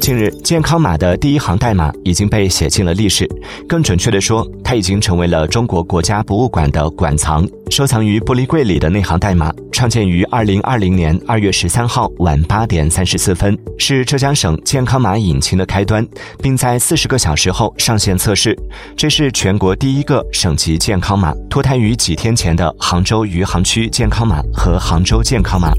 近日，健康码的第一行代码已经被写进了历史。更准确地说，它已经成为了中国国家博物馆的馆藏，收藏于玻璃柜里的那行代码，创建于二零二零年二月十三号晚八点三十四分，是浙江省健康码引擎的开端，并在四十个小时后上线测试。这是全国第一个省级健康码，脱胎于几天前的杭州余杭区健康码和杭州健康码。